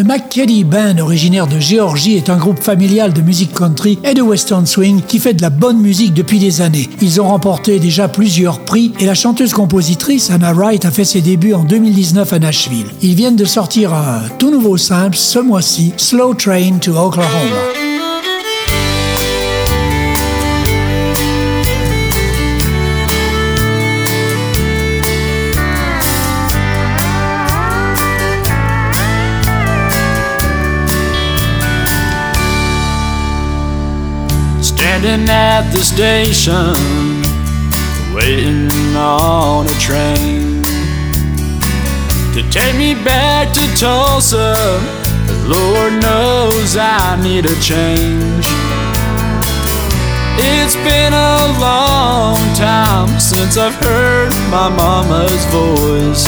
Le McKeddy Band, originaire de Géorgie, est un groupe familial de musique country et de western swing qui fait de la bonne musique depuis des années. Ils ont remporté déjà plusieurs prix et la chanteuse-compositrice Anna Wright a fait ses débuts en 2019 à Nashville. Ils viennent de sortir un tout nouveau simple ce mois-ci, Slow Train to Oklahoma. Standing at the station, waiting on a train to take me back to Tulsa. Lord knows I need a change. It's been a long time since I've heard my mama's voice.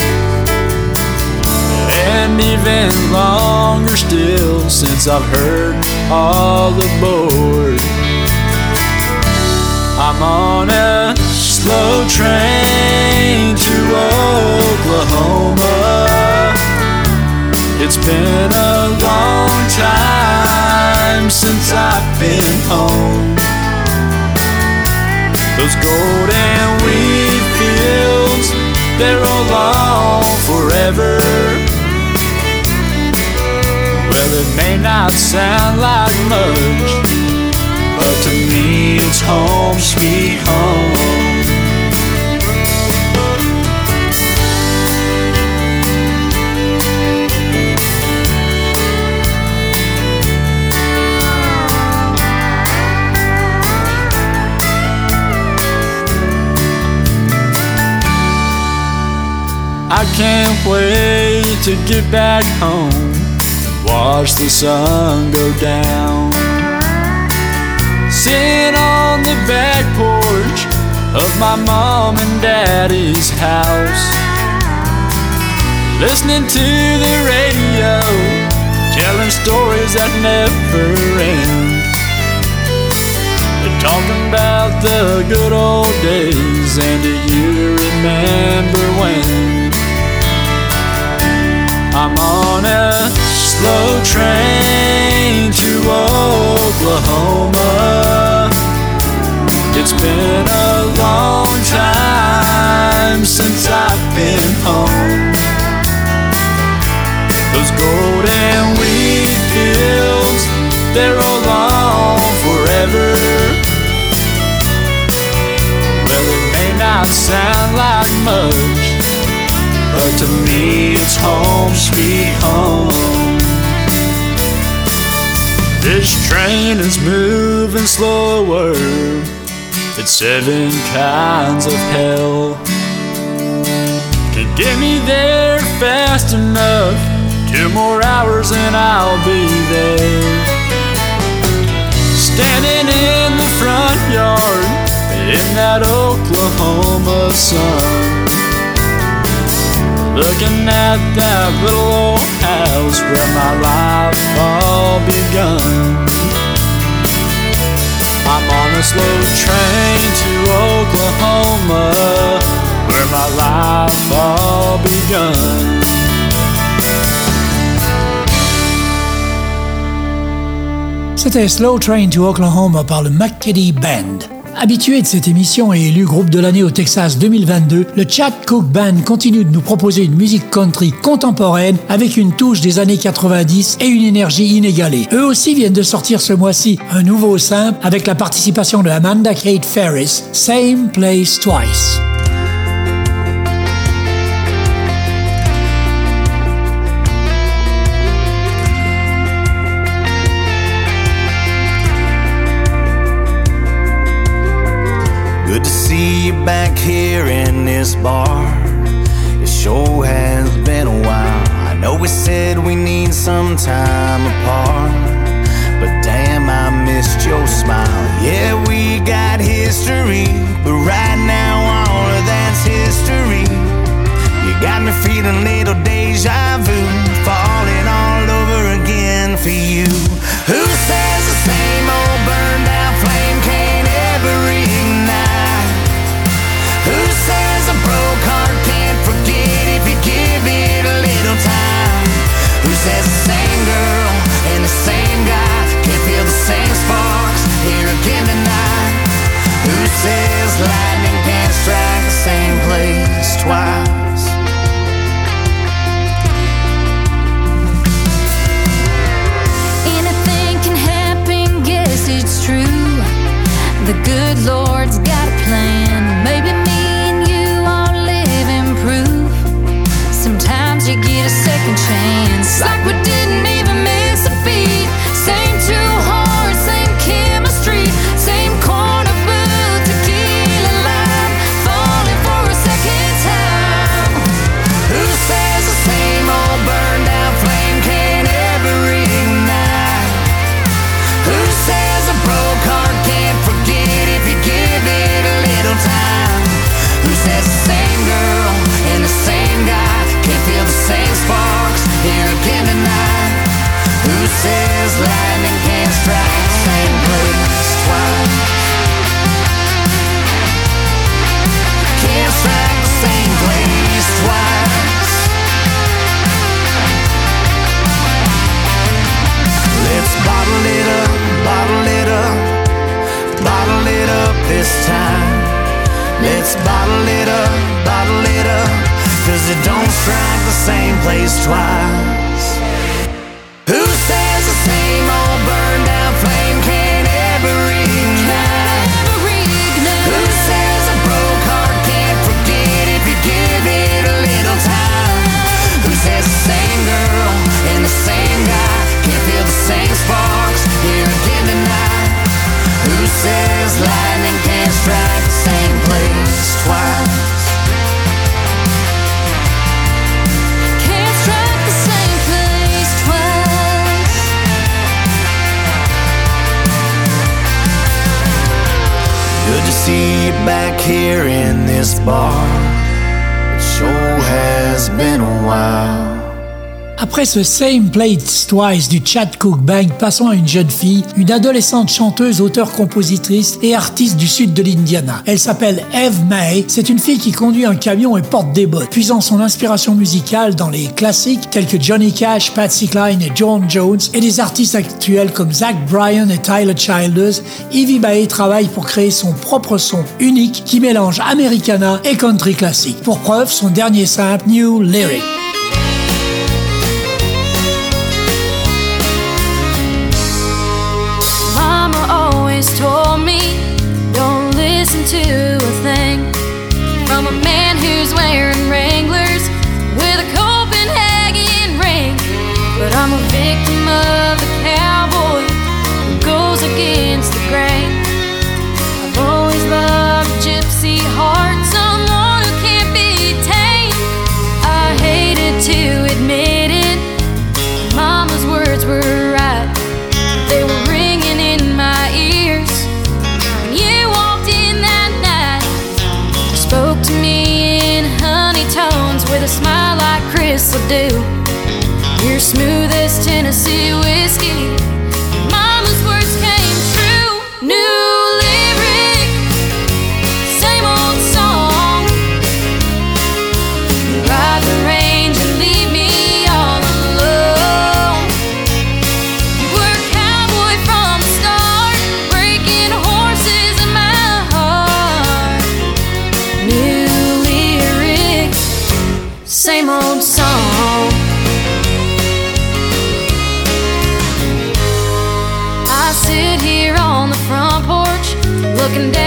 And even longer still since I've heard all aboard. I'm on a slow train to Oklahoma. It's been a long time since I've been home. Those golden wheat fields, they're all on forever. Well, it may not sound like much. To me it's home sweet home. I can't wait to get back home. And Watch the sun go down Sitting on the back porch of my mom and daddy's house. Listening to the radio, telling stories that never end. Talking about the good old days, and do you remember when? I'm on a slow train to Oklahoma. It's been a long time since I've been home. Those golden wheat fields, they're all on forever. Well, it may not sound like much, but to me it's home, sweet home. This train is moving slower. It's seven kinds of hell. Can get me there fast enough. Two more hours and I'll be there. Standing in the front yard in that Oklahoma sun. Looking at that little old house where my life all begun. I'm on a slow train to Oklahoma where my life all begun. C'était Slow Train to Oklahoma par le McKedy Band. Habitué de cette émission et élu groupe de l'année au Texas 2022, le Chad Cook Band continue de nous proposer une musique country contemporaine avec une touche des années 90 et une énergie inégalée. Eux aussi viennent de sortir ce mois-ci un nouveau simple avec la participation de Amanda Kate Ferris, Same Place Twice. Back here in this bar. It sure has been a while. I know we said we need some time apart. But damn, I missed your smile. Yeah, we got history, but right now all of that's history. You got me feeling little deja vu, falling all over again for you. Who back here in this bar. It sure has been a while. Après ce Same Plates Twice du Chad Cook Band, passons à une jeune fille, une adolescente chanteuse, auteure-compositrice et artiste du sud de l'Indiana. Elle s'appelle Eve May. C'est une fille qui conduit un camion et porte des bottes, puisant son inspiration musicale dans les classiques tels que Johnny Cash, Patsy Cline et John Jones et des artistes actuels comme Zach Bryan et Tyler Childers. Evie May travaille pour créer son propre son unique qui mélange Americana et country classique. Pour preuve, son dernier simple, New Lyric. Always told me, don't listen to a thing from a man who's wearing Wranglers with a Copenhagen ring. But I'm a victim of the cowboy who goes against do. You're smooth as Tennessee whiskey. Mama's words came true. New lyric, same old song. You ride the range and leave me all alone. You were a cowboy from the start, breaking horses in my heart. New lyric, same old song. Looking down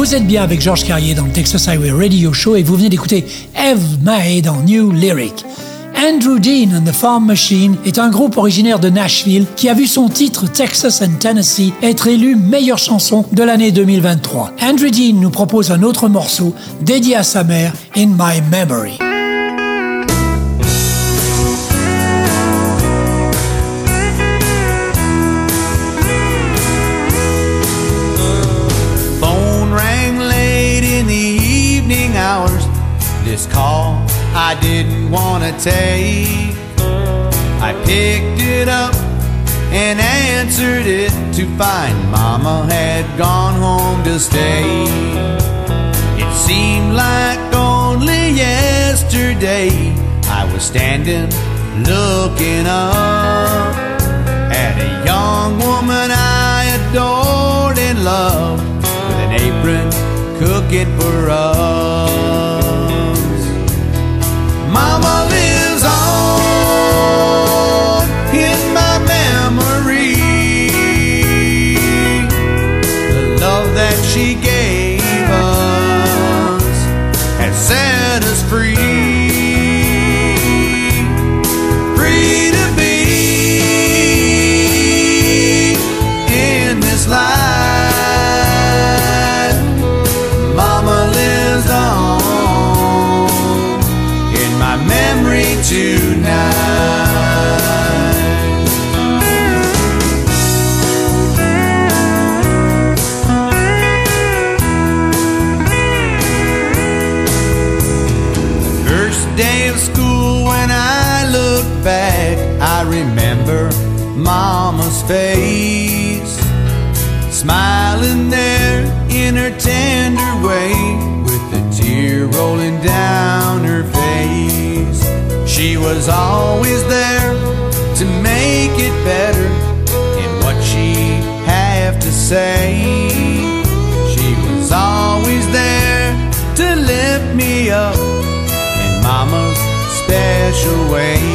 Vous êtes bien avec Georges Carrier dans le Texas Highway Radio Show et vous venez d'écouter Eve Mae dans New Lyric. Andrew Dean and the Farm Machine est un groupe originaire de Nashville qui a vu son titre Texas and Tennessee être élu meilleure chanson de l'année 2023. Andrew Dean nous propose un autre morceau dédié à sa mère, In My Memory. I didn't want to take. I picked it up and answered it to find Mama had gone home to stay. It seemed like only yesterday I was standing looking up at a young woman I adored and loved with an apron cooking for us. I remember Mama's face. Smiling there in her tender way, with a tear rolling down her face. She was always there to make it better in what she have to say. She was always there to lift me up in Mama's special way.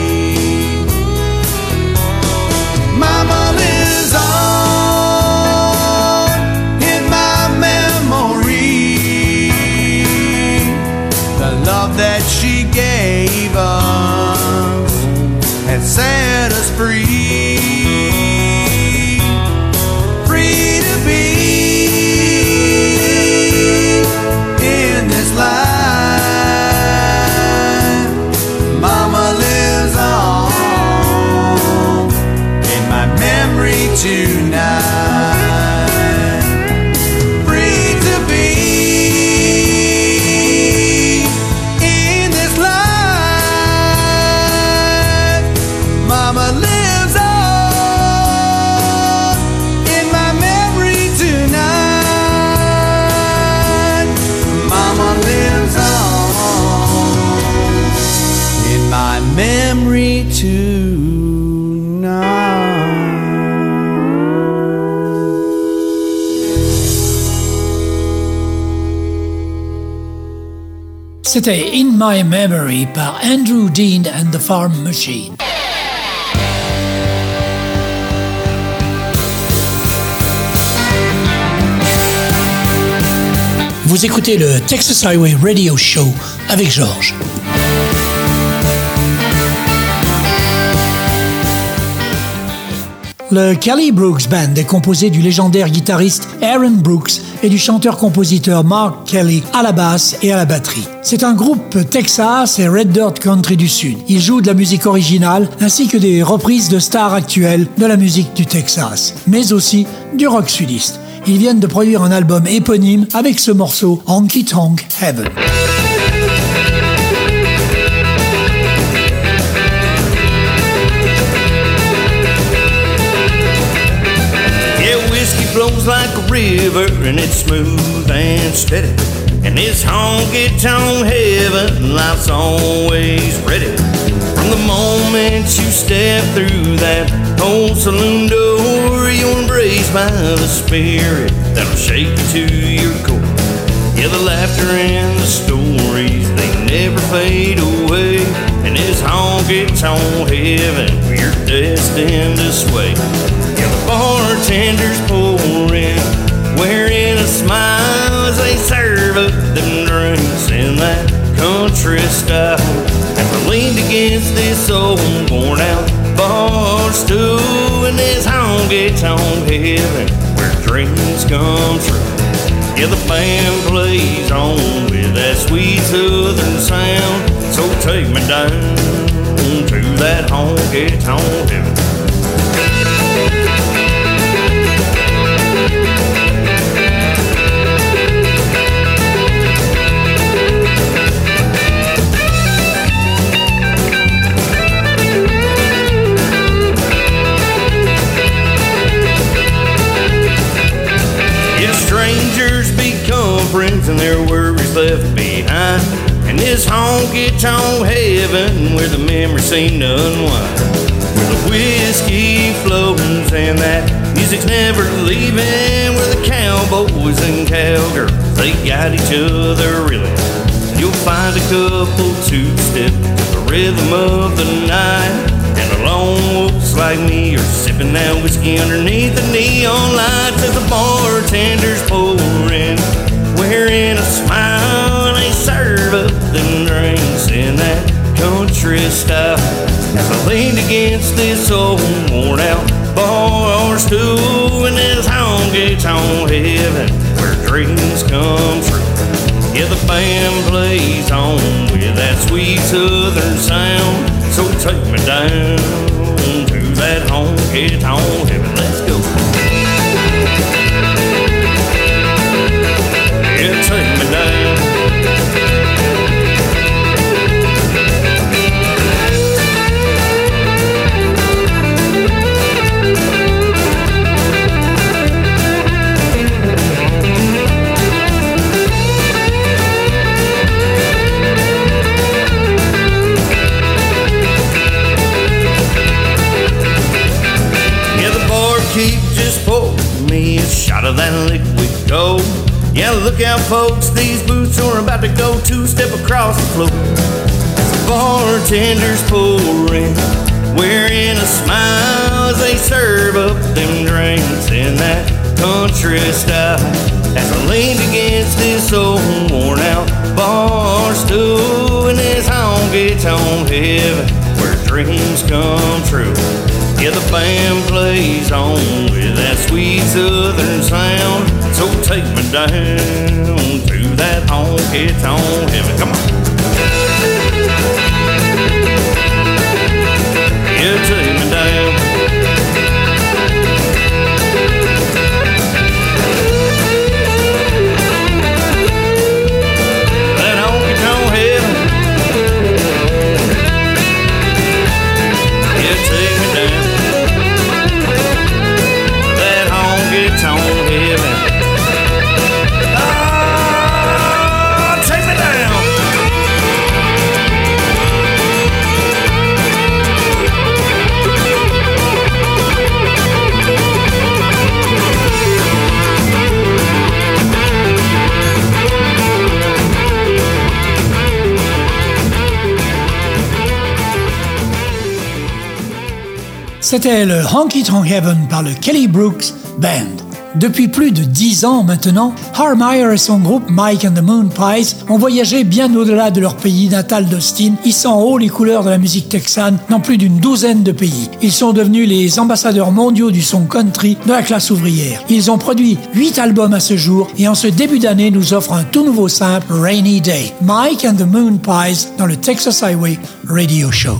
That she gave us has set us free. C'était In My Memory par Andrew Dean and the Farm Machine. Vous écoutez le Texas Highway Radio Show avec Georges. Le Kelly Brooks Band est composé du légendaire guitariste Aaron Brooks et du chanteur-compositeur Mark Kelly à la basse et à la batterie. C'est un groupe Texas et Red Dirt Country du Sud. Ils jouent de la musique originale ainsi que des reprises de stars actuelles de la musique du Texas, mais aussi du rock sudiste. Ils viennent de produire un album éponyme avec ce morceau Honky Tonk Heaven. Like a river and it's smooth and steady. And this honky tonk heaven, life's always ready. From the moment you step through that old saloon door, you're embraced by the spirit that'll shake you to your core. Yeah, the laughter and the stories, they never fade away. And this honky tonk heaven, we're destined to sway bartenders pouring, wearing a smile as they serve up them drinks in that country style. As I leaned against this old worn out bar stool and this honky tonk heaven where dreams come true. Yeah, the band plays on with that sweet southern sound. So take me down to that honky tonk heaven. Where the memories seem to unwind. Where the whiskey flows and that music's never leaving. Where the cowboys and cowgirls, they got each other really. You'll find a couple two step to the rhythm of the night. And the lone wolves like me are sipping that whiskey underneath the neon lights as the bartender's pouring wearing a smile country style. As I leaned against this old worn out bar stool and this honky tonk heaven where dreams come true. Yeah, the band plays on with that sweet southern sound. So take me down to that honky tonk heaven. Of that liquid gold. Yeah, look out, folks, these boots are about to go two step across the floor. Bartender's pouring, wearing a smile as they serve up them drinks in that country style. As I leaned against this old worn out bar stool in this honky tonk heaven where dreams come true. Yeah, the band plays on with that sweet southern sound. So take me down to that honky tonk heaven. Come on. C'était le Honky Tonk Heaven par le Kelly Brooks Band. Depuis plus de dix ans maintenant, Harmeyer et son groupe Mike and the Moon Pies ont voyagé bien au-delà de leur pays natal d'Austin, hissant haut les couleurs de la musique texane dans plus d'une douzaine de pays. Ils sont devenus les ambassadeurs mondiaux du son country de la classe ouvrière. Ils ont produit huit albums à ce jour et en ce début d'année nous offrent un tout nouveau simple Rainy Day. Mike and the Moon Pies dans le Texas Highway Radio Show.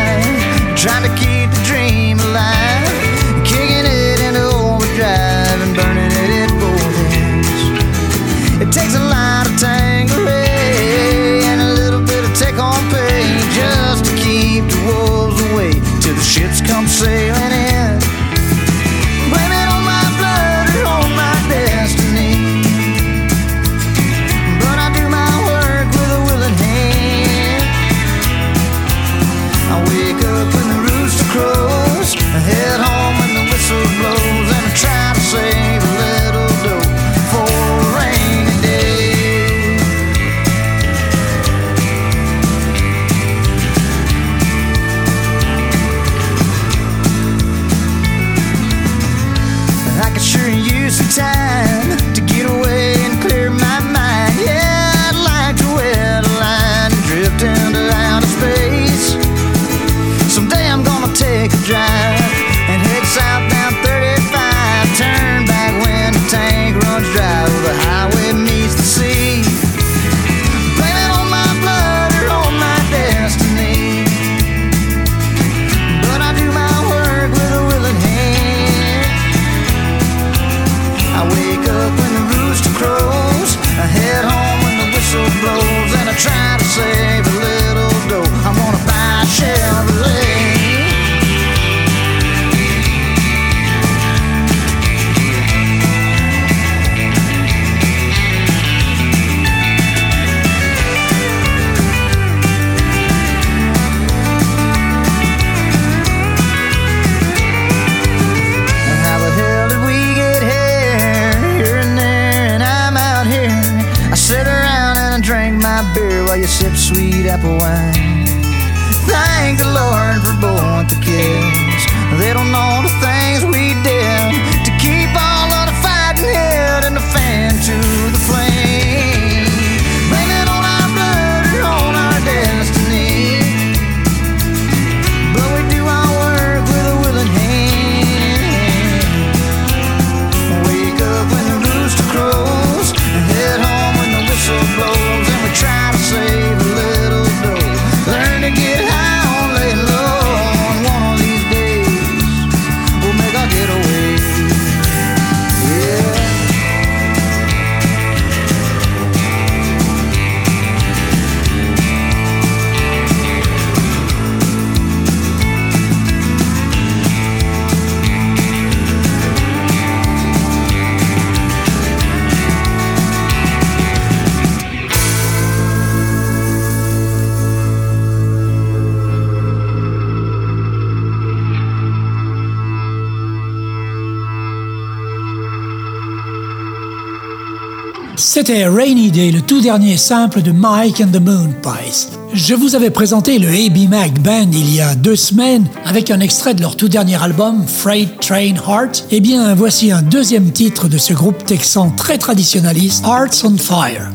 Rainy le tout dernier simple de Mike and the Moon Pies. Je vous avais présenté le AB Mac Band il y a deux semaines avec un extrait de leur tout dernier album, Freight Train Heart. Eh bien, voici un deuxième titre de ce groupe texan très traditionnaliste, Hearts on Fire.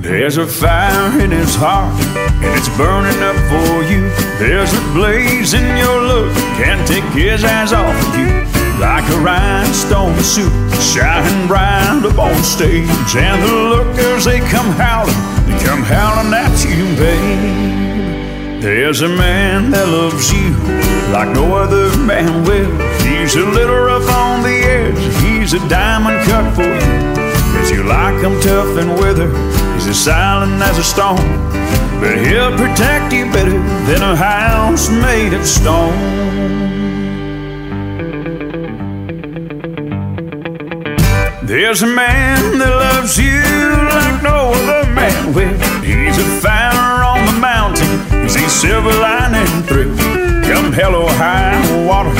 There's a fire in his heart, and it's burning up for you. There's a blaze in your look, can't take his eyes off of you. Like a rhinestone suit, shining bright up on stage. And the lookers, they come howling, they come howling at you, babe. There's a man that loves you like no other man will. He's a little rough on the edge, he's a diamond cut for you. Cause you like him tough and weather, he's as silent as a stone. But he'll protect you better than a house made of stone. There's a man that loves you like no other man will. He's a fire on the mountain, he's a silver lining through. Come hell or high water,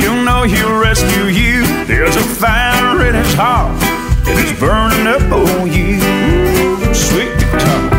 you know he'll rescue you. There's a fire in his heart and it's burning up on you. Sweet guitar.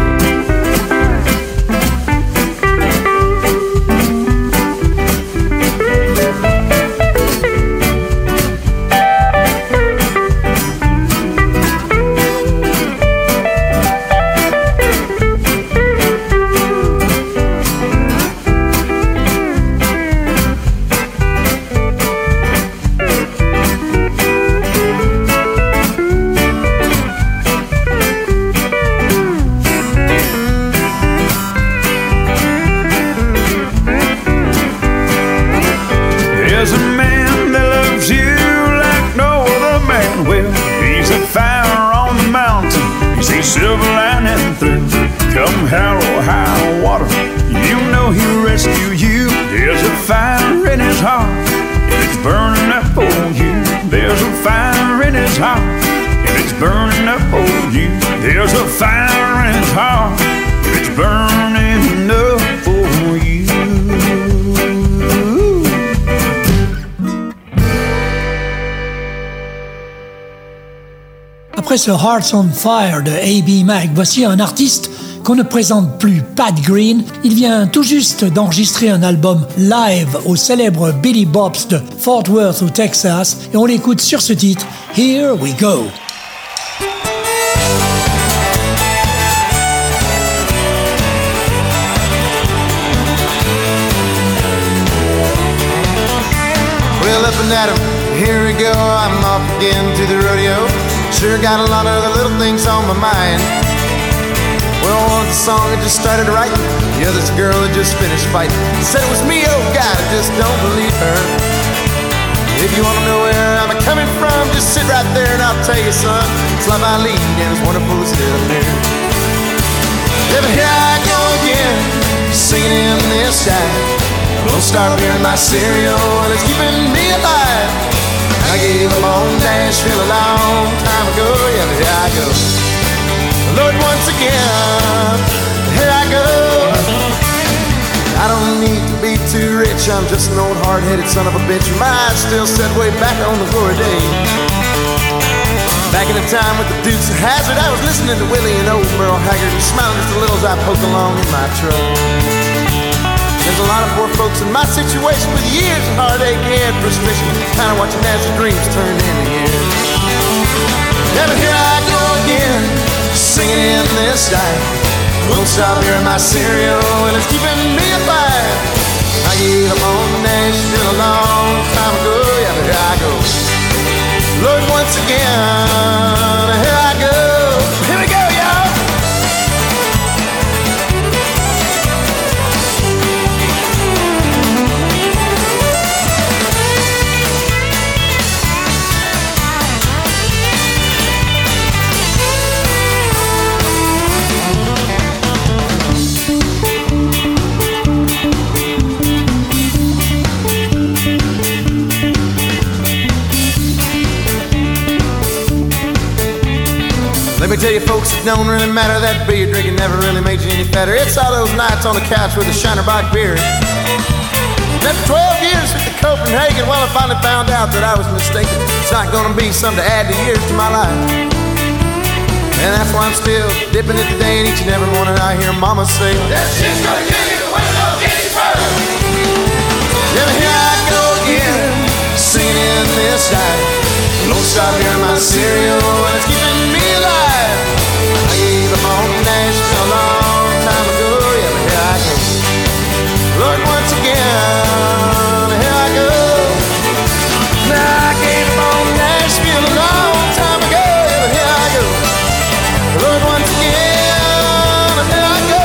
silver lining through. Come hell or high water, you know he'll rescue you. There's a fire in his heart, and it's burning up on you. There's a fire in his heart, and it's burning up on you. There's a fire in his heart, and it's burning. Après ce Hearts on Fire de A.B. Mac, voici un artiste qu'on ne présente plus Pat Green. Il vient tout juste d'enregistrer un album live au célèbre Billy Bob's de Fort Worth au Texas et on l'écoute sur ce titre Here We Go. Well, up and at 'em, here we go. I'm off again to the rodeo. Sure got a lot of the little things on my mind. Well, one's a song I just started writing. The other's a girl that just finished fighting. Said it was me, oh God, I just don't believe her. If you wanna know where I'm coming from, just sit right there and I'll tell you, son. It's love I lead and it's wonderful to sit up. Yeah, but here I go again, singing in this time. Don't start hearing my cereal and it's keeping me alive. I gave up on Nashville a long time ago. Yeah, here I go. Lord, once again, here I go. I don't need to be too rich. I'm just an old hard-headed son of a bitch. My eyes still set way back on the glory days. Back in the time with the Dukes of Hazzard, I was listening to Willie and old Merle Haggard and smiling just a little as I poked along in my truck. There's a lot of poor folks in my situation with years of heartache and frustration, kind of watching as their dreams turn into years. But here I go again, singing in this style. Won't stop hearing my cereal, and it's keeping me alive. I gave up on Nashville a long time ago. Yeah, but here I go. Lord, once again, here I Let me tell you, folks, it don't really matter. That beer drinking never really made you any fatter. It's all those nights on the couch with a Shiner Bock beer. For 12 years at the Copenhagen, well, I finally found out that I was mistaken. It's not gonna be something to add the years to my life. And that's why I'm still dipping it today and each and every morning I hear mama say, That shit's gonna kill you, the window get you first. Yeah, here I go again, singing in this night. Don't stop hearing my cereal, and it's keeping me again, here I go. Now I came on Nashville a long time ago. But here I go. Lord, once again, here I go.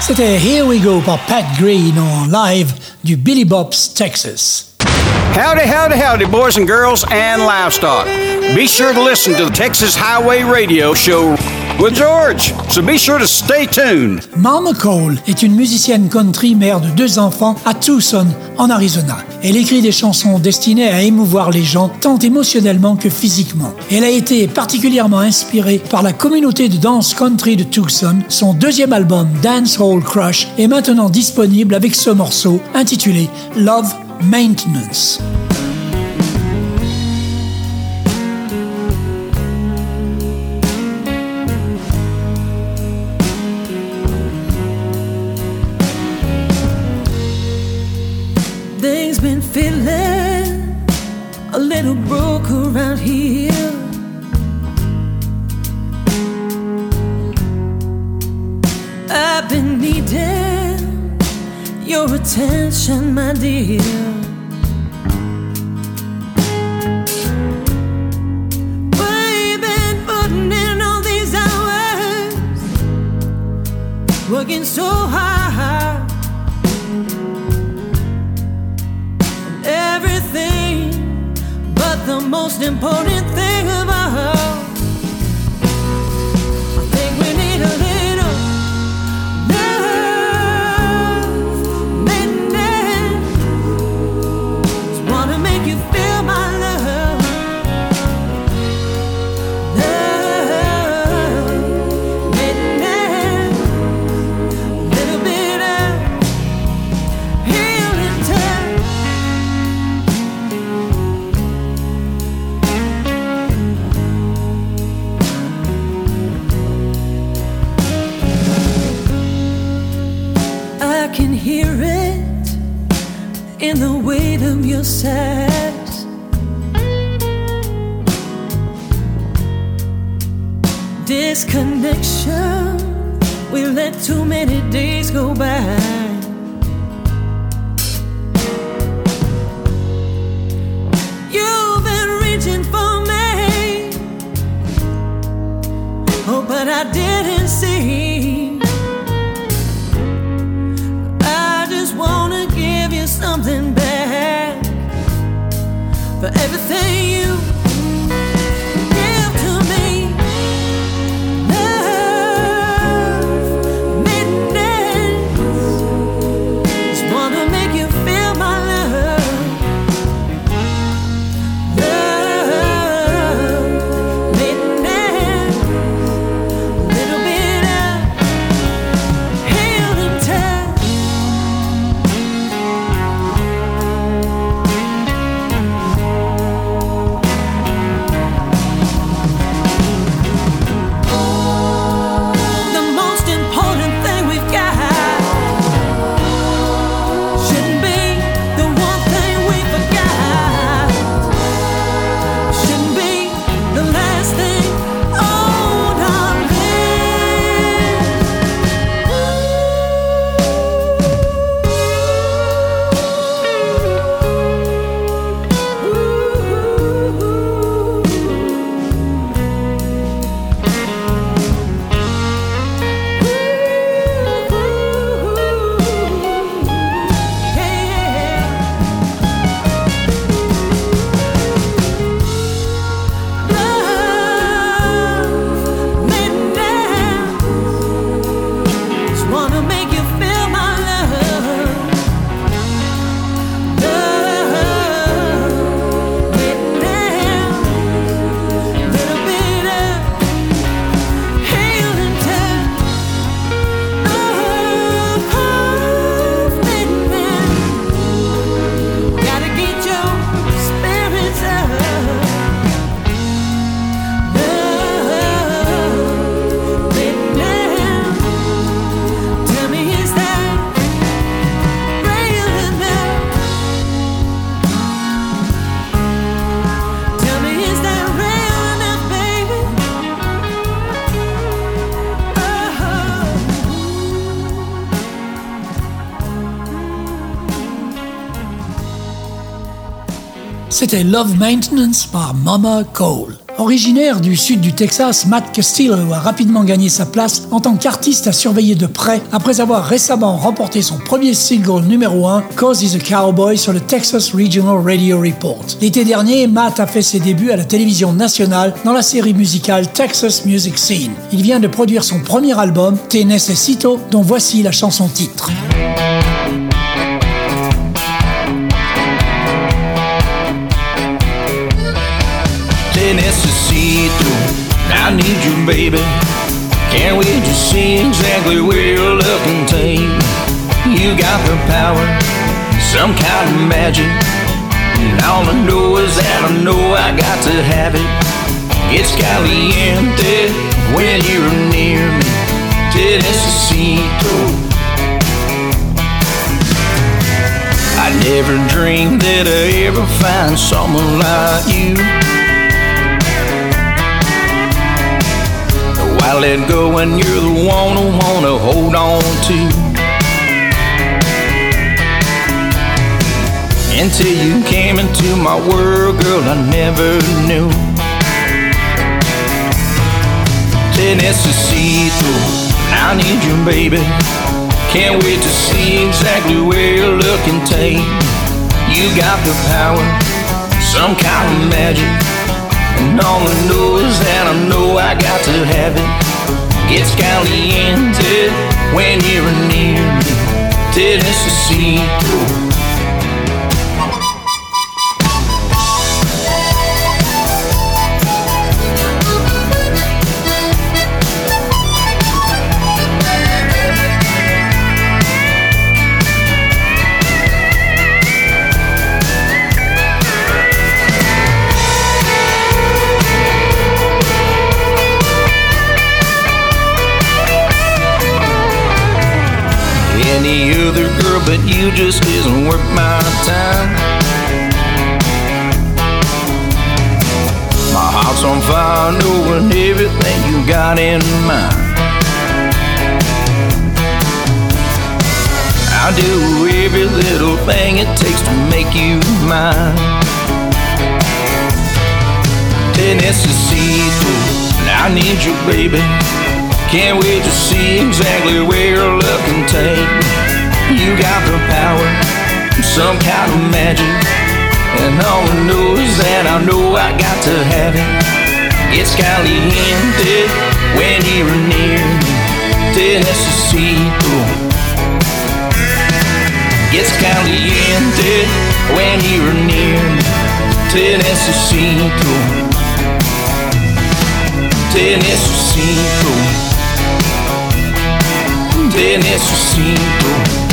C'était Here We Go par Pat Green en live du Billy Bob's Texas. Howdy, howdy, howdy, boys and girls and livestock. Be sure to listen to the Texas Highway Radio Show with George, so be sure to stay tuned. Mama Cole est une musicienne country mère de deux enfants à Tucson, en Arizona. Elle écrit des chansons destinées à émouvoir les gens tant émotionnellement que physiquement. Elle a été particulièrement inspirée par la communauté de danse country de Tucson. Son deuxième album, Dance Hall Crush, est maintenant disponible avec ce morceau intitulé Love maintenance. Broke around here. I've been needing your attention, my dear. We've been putting in all these hours, working so hard. Most important thing in the weight of your sighs. Disconnection, we let too many days go by. For everything you C'était Love Maintenance par Mama Cole. Originaire du sud du Texas, Matt Castillo a rapidement gagné sa place en tant qu'artiste à surveiller de près après avoir récemment remporté son premier single numéro 1, Cause is a Cowboy, sur le Texas Regional Radio Report. L'été dernier, Matt a fait ses débuts à la télévision nationale dans la série musicale Texas Music Scene. Il vient de produire son premier album, Te Necesito, dont voici la chanson titre. Baby. Can't to see exactly where you're looking, take. You got the power, some kind of magic. And all I know is that I know I got to have it. It's caliente when you're near me. Te necesito. I never dreamed that I'd ever find someone like you. Why let go when you're the one I wanna hold on to? Until you came into my world, girl, I never knew. Te necesito, I need you, baby. Can't wait to see exactly where you're looking, take. You got the power, some kind of magic. And I know is that I know I got to have it. Gets caliente when you're near me. Te any other girl, but you just isn't worth my time. My heart's on fire, knowing everything you got in mind. I'll do every little thing it takes to make you mine. Tennessee, I need you, baby. Can't wait to see exactly where love can take me. You got the power, some kind of magic. And all I know is that I know I got to have it. It's caliente when you're near me. Tennessee, Gets caliente when you're near me. Te necesito. Te necesito. Te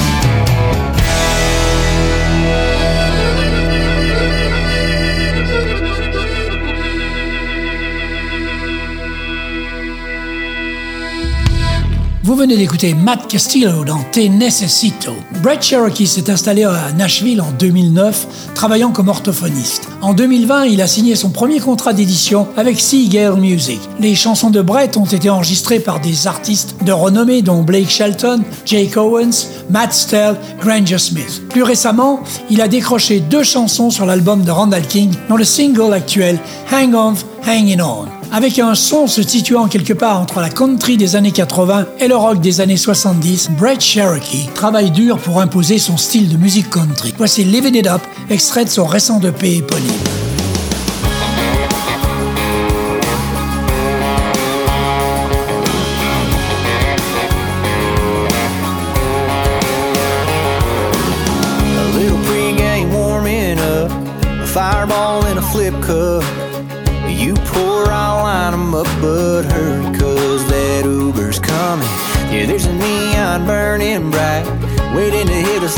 Vous venez d'écouter Matt Castillo dans Te Necesito. Brett Cherokee s'est installé à Nashville en 2009, travaillant comme orthophoniste. En 2020, il a signé son premier contrat d'édition avec Seagale Music. Les chansons de Brett ont été enregistrées par des artistes de renommée dont Blake Shelton, Jake Owens, Matt Stell, Granger Smith. Plus récemment, il a décroché deux chansons sur l'album de Randall King, dont le single actuel Hang On, Hanging On avec un son se situant quelque part entre la country des années 80 et le rock des années 70, Brett Cherokee travaille dur pour imposer son style de musique country. Voici Living It Up, extrait de son récent EP éponyme.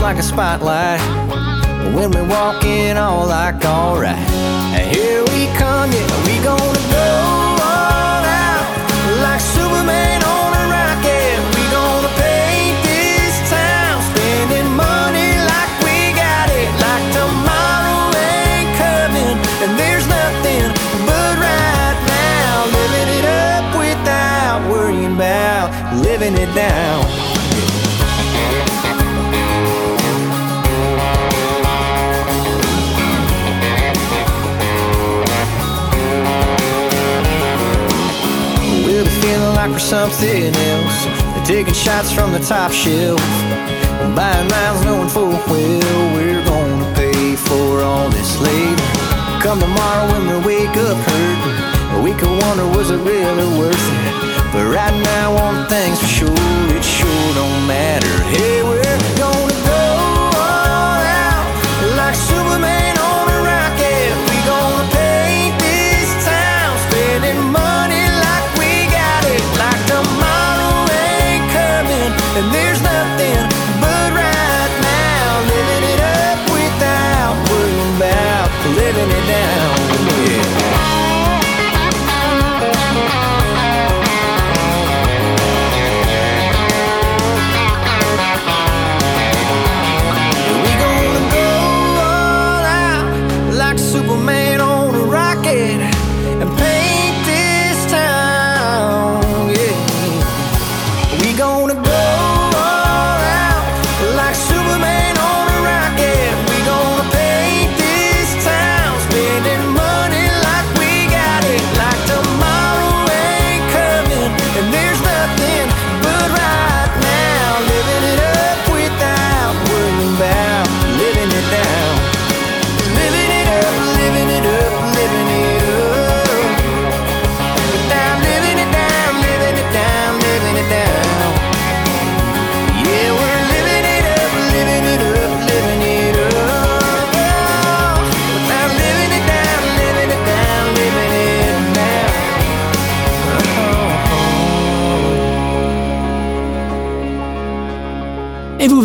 Like a spotlight. When we walk in, all like alright. Here we something else. Taking shots from the top shelf. Buying rounds knowing full well we're gonna pay for all this later. Come tomorrow when we wake up hurting. We could wonder was it really worth it. But right now, one thing's for sure, it sure don't matter. Hey, we're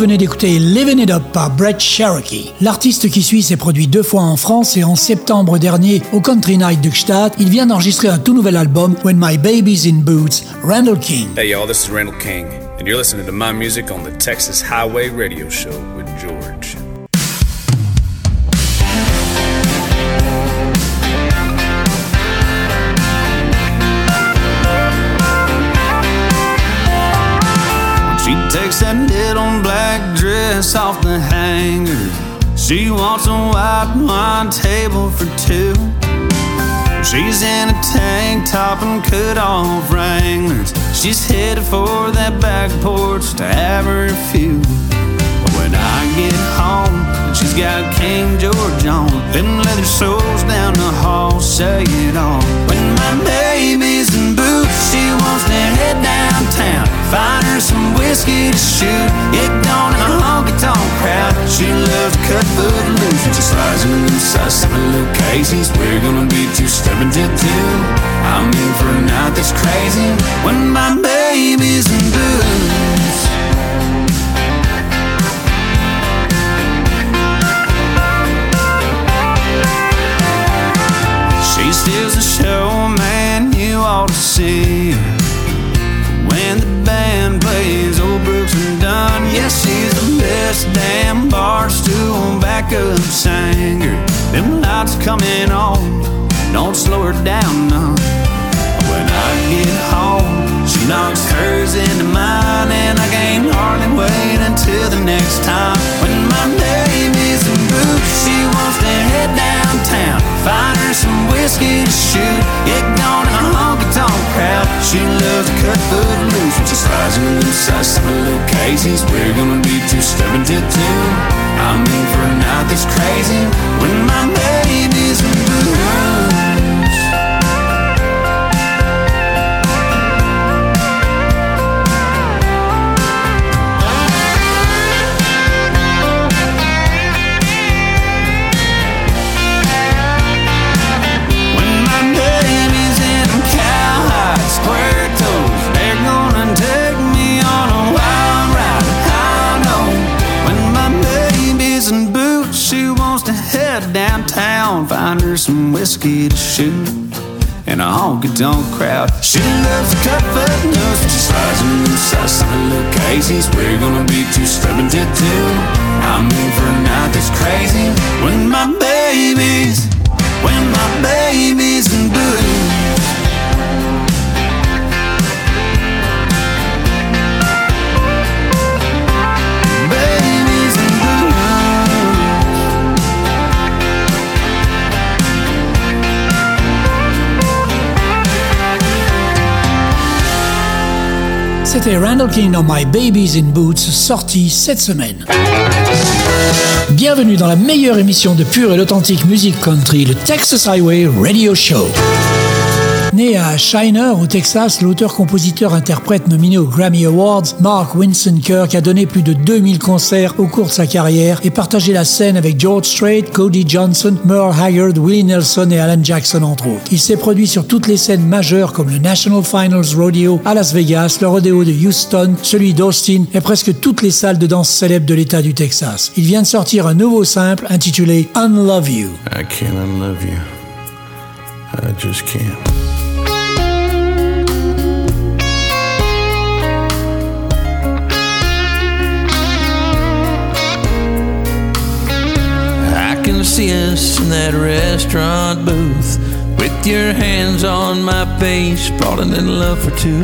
venez d'écouter Living It Up par Brett Cherokee. L'artiste qui suit s'est produit deux fois en France et en septembre dernier au Country Night Gstaad, il vient d'enregistrer un tout nouvel album When My Baby's in Boots, Randall King. Hey y'all, this is Randall King. and you're listening to my music on the Texas Highway Radio Show off the hanger. She wants a white wine table for two. She's in a tank top and cut off Wranglers. She's headed for that back porch to have her a few. But when I get home, and she's got King George on, them leather soles down the hall say it all. When my baby's in boots, wants to head downtown, find her some whiskey to shoot, down in a honky tonk crowd. She loves to cut foot and she slides in inside some little Casey's. We're gonna be two stepping till two. I'm in for a night that's crazy when my baby's in boots. She steals the show, man, you ought to see her. Best damn bar stool backup singer. Them lights coming on, don't slow her down none. When I get home, she knocks hers into mine, and I can't hardly wait until the next time. When my name is in boots, she wants to head downtown, find her some whiskey to shoot, get gone crowd. She loves to cut foot loose when she slides in inside some little cases. We're gonna be two stepping till two. I'm in for a night that's crazy when my baby's in boots. To shoot. In a honky tonk crowd, she loves foot loose when she slides in inside some little Casey's. We're gonna be two stepping to two. I'm in for a night that's crazy when my baby's when my baby's in boots. C'était Randall King dans My Babies in Boots, sorti cette semaine. Bienvenue dans la meilleure émission de pure et authentique musique country, le Texas Highway Radio Show. Né à Shiner, au Texas, l'auteur-compositeur-interprète nominé aux Grammy Awards, Mark Winston Kirk a donné plus de 2000 concerts au cours de sa carrière et partagé la scène avec George Strait, Cody Johnson, Merle Haggard, Willie Nelson et Alan Jackson entre autres. Il s'est produit sur toutes les scènes majeures comme le National Finals Rodeo à Las Vegas, le rodeo de Houston, celui d'Austin et presque toutes les salles de danse célèbres de l'État du Texas. Il vient de sortir un nouveau simple intitulé Unlove You. I can't unlove you. I just can't. See us in that restaurant booth with your hands on my face, falling in love for two.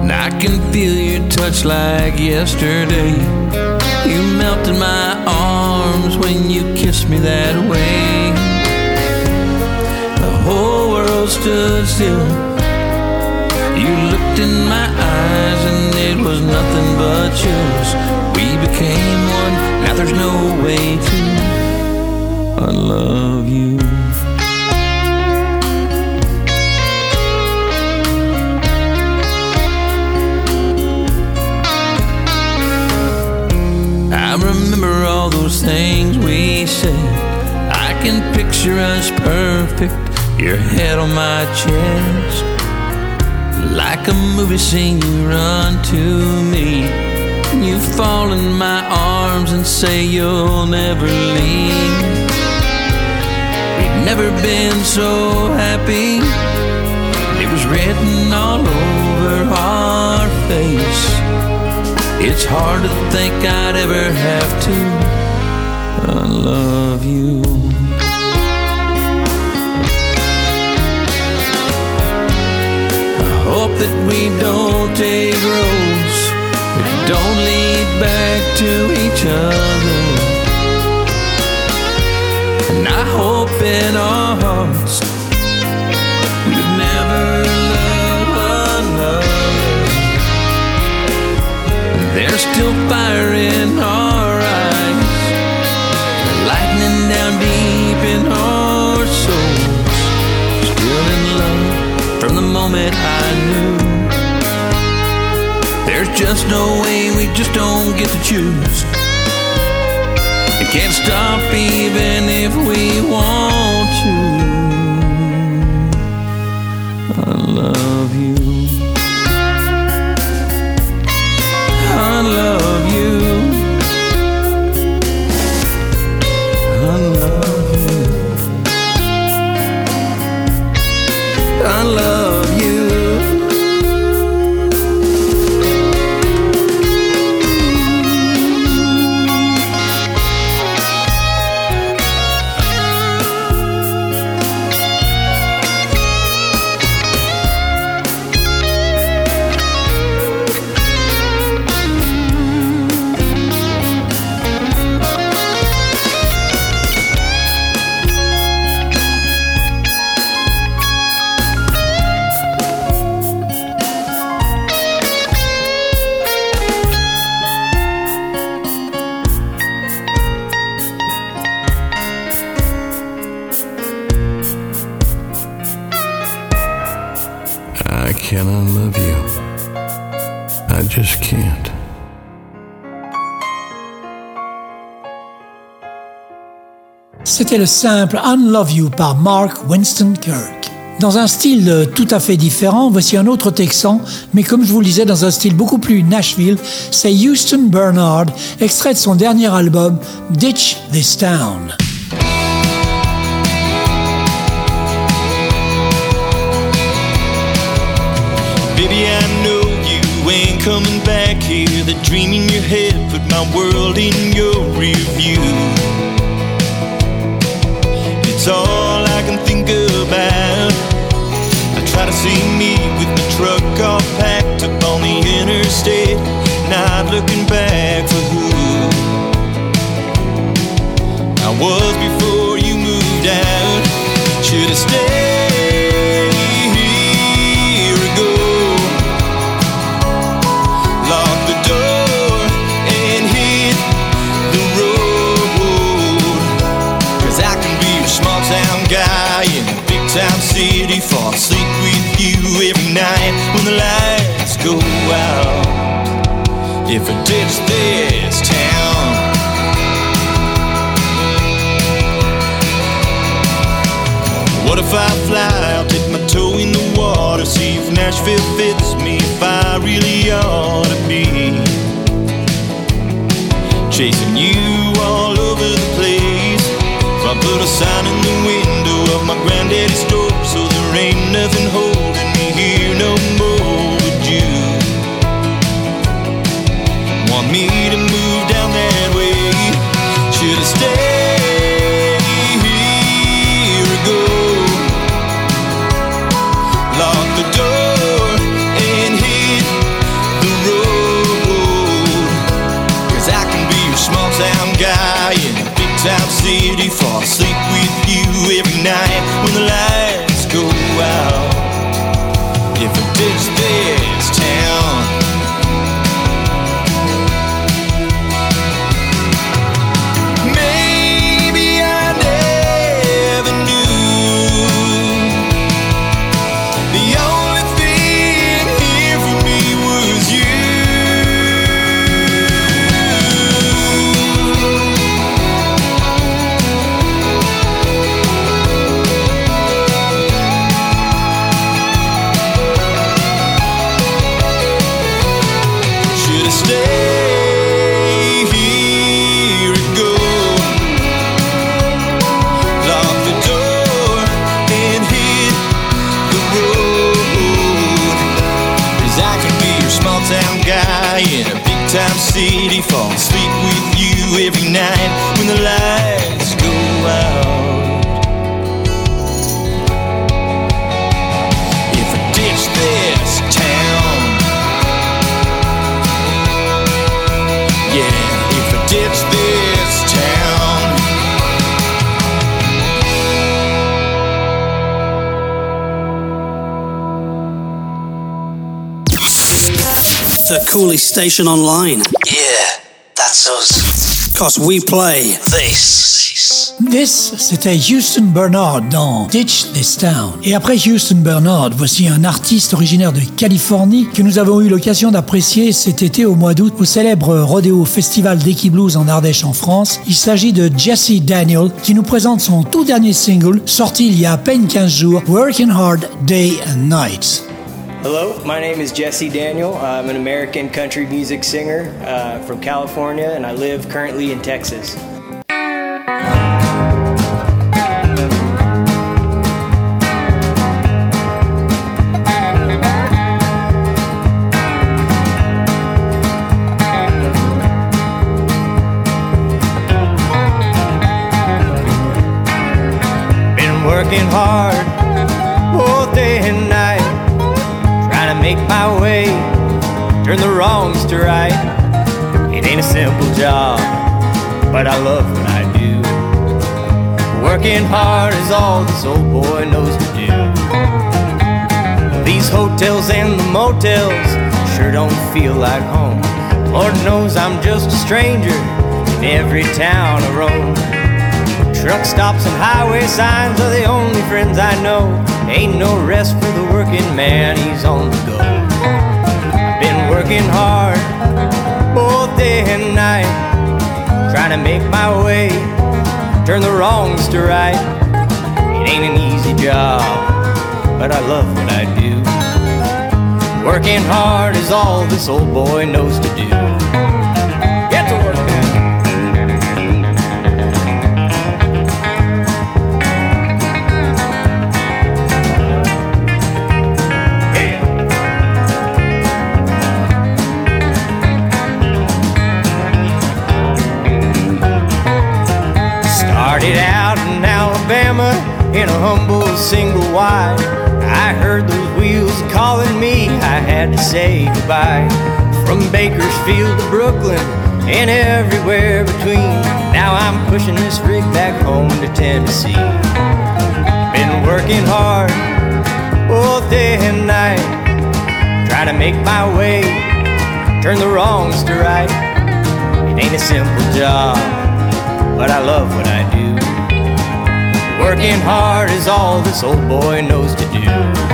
And I can feel your touch like yesterday. You melted my arms when you kissed me that way. The whole world stood still. You looked in my eyes and it was nothing but chills. We became one, now there's no way to unlove you. I remember all those things we said. I can picture us perfect, your head on my chest. Like a movie scene, you run to me. You fall in my arms and say you'll never leave. We've never been so happy. It was written all over our face. It's hard to think I'd ever have to uh, unlove you. Hope that we don't take roads that don't lead back to each other. And I hope in our hearts we'd never love another. There's still fire in our eyes, lightning down deep in our moment I knew. There's just no way we just don't get to choose. And can't stop even if we want to. I love you. I love you. I love you. I love I cannot love you? I just can't. C'était le simple Unlove You par Mark Winston Kirk. Dans un style euh, tout à fait différent, voici un autre Texan, mais comme je vous le disais, dans un style beaucoup plus Nashville, c'est Houston Bernard, extrait de son dernier album Ditch This Town. Coming back here. The dream in your head put my world in your review. It's all I can think about. I try to see me with my truck all packed up on the interstate, not looking back for who I was before you moved out. Should have stayed night when the lights go out. If I ditch this town. What if I fly? I'll dip my toe in the water, see if Nashville fits me, if I really ought to be chasing you all over the place. If I put a sign in the window of my granddaddy's store, so there ain't nothing holding I every night when the lights go out. If I ditch this town, yeah, if I ditch this town. The coolest station online. Yeah, that's us. Cause we play this. This, c'était Houston Bernard dans Ditch This Town. Et après Houston Bernard, voici un artiste originaire de Californie que nous avons eu l'occasion d'apprécier cet été au mois d'août au célèbre Rodeo Festival d'Equi Blues en Ardèche en France. Il s'agit de Jesse Daniel qui nous présente son tout dernier single sorti il y a à peine 15 jours, Working Hard Day and Night. Hello, my name is Jesse Daniel. I'm an American country music singer uh, from California, and I live currently in Texas. Been working hard turn the wrongs to right. It ain't a simple job, but I love what I do. Working hard is all this old boy knows to do. These hotels and the motels sure don't feel like home. Lord knows I'm just a stranger in every town I roam. Truck stops and highway signs are the only friends I know. Ain't no rest for the working man, he's on the go. Working hard both day and night, trying to make my way, turn the wrongs to right. It ain't an easy job, but I love what I do. Working hard is all this old boy knows to do. Had to say goodbye. From Bakersfield to Brooklyn and everywhere between. Now I'm pushing this rig back home to Tennessee. Been working hard both day and night, trying to make my way, turn the wrongs to right. It ain't a simple job but I love what I do. Working hard is all this old boy knows to do.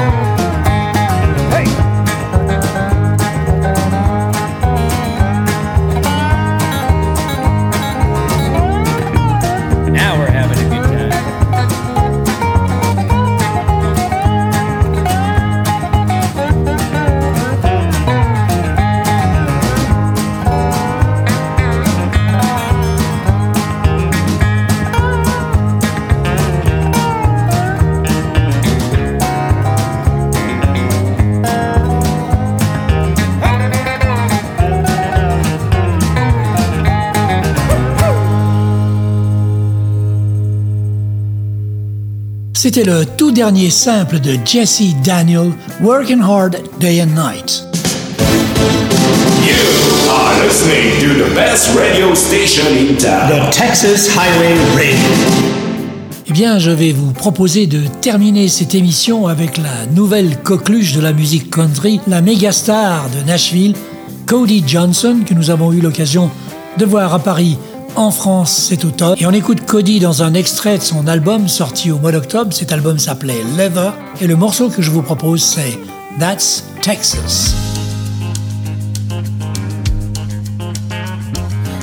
C'était le tout dernier simple de Jesse Daniel, Working Hard Day and Night. You are listening to the best radio station in town. The Texas Highway Radio. Eh bien, je vais vous proposer de terminer cette émission avec la nouvelle coqueluche de la musique country, la méga star de Nashville, Cody Johnson, que nous avons eu l'occasion de voir à Paris en France cet automne. Et on écoute Cody dans un extrait de son album sorti au mois d'octobre. Cet album s'appelait Leather. Et le morceau que je vous propose, c'est That's Texas.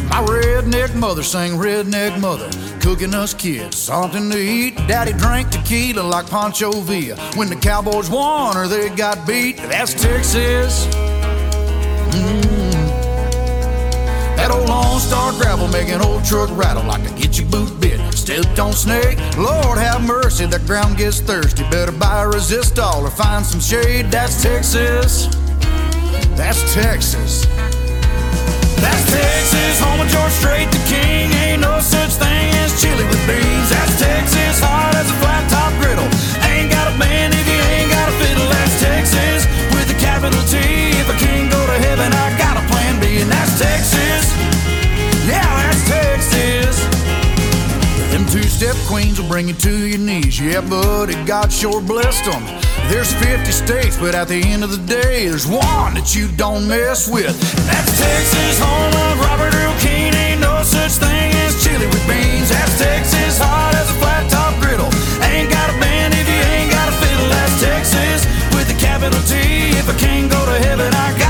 My redneck mother sang redneck mother, cooking us kids something to eat. Daddy drank tequila like Pancho Villa. When the Cowboys won or they got beat, that's Texas. old Lone Star gravel, making old truck rattle like a get your boot bit. Stepped on snake, Lord have mercy, the ground gets thirsty. Better buy a Resistol or find some shade. That's Texas. That's Texas. That's Texas, home of George Strait, the king. Ain't no such thing as chili with beans. That's Texas, hard as a flat top griddle. Ain't got a band if you ain't got a fiddle. That's Texas, with a capital T. If a king go to heaven, I got and that's Texas. Yeah, that's Texas. Them two step queens will bring you to your knees. Yeah, buddy, God sure blessed them. There's 50 states, but at the end of the day, there's one that you don't mess with. And that's Texas, home of Robert Earl Keen. Ain't no such thing as chili with beans. That's Texas, hot as a flat top griddle. Ain't got a band if you ain't got a fiddle. That's Texas, with a capital T. If I can't go to heaven, I got.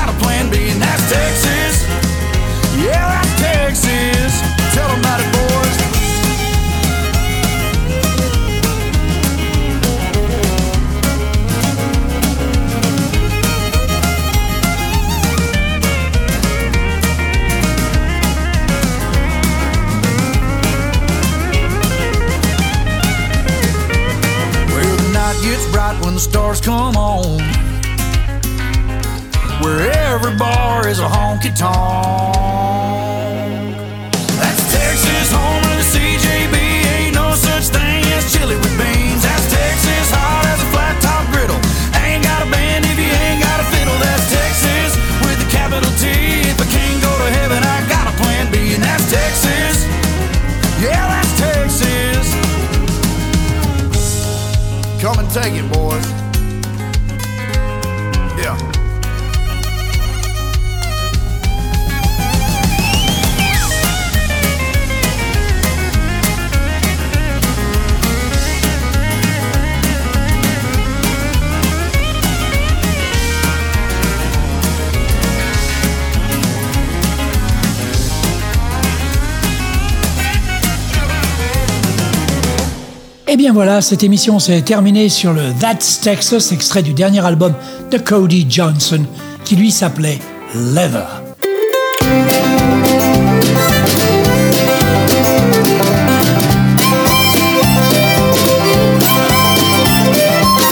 Bright when the stars come on. Where every bar is a honky tonk. Take it, boys. Et bien voilà, cette émission s'est terminée sur le That's Texas, extrait du dernier album de Cody Johnson, qui lui s'appelait Leather.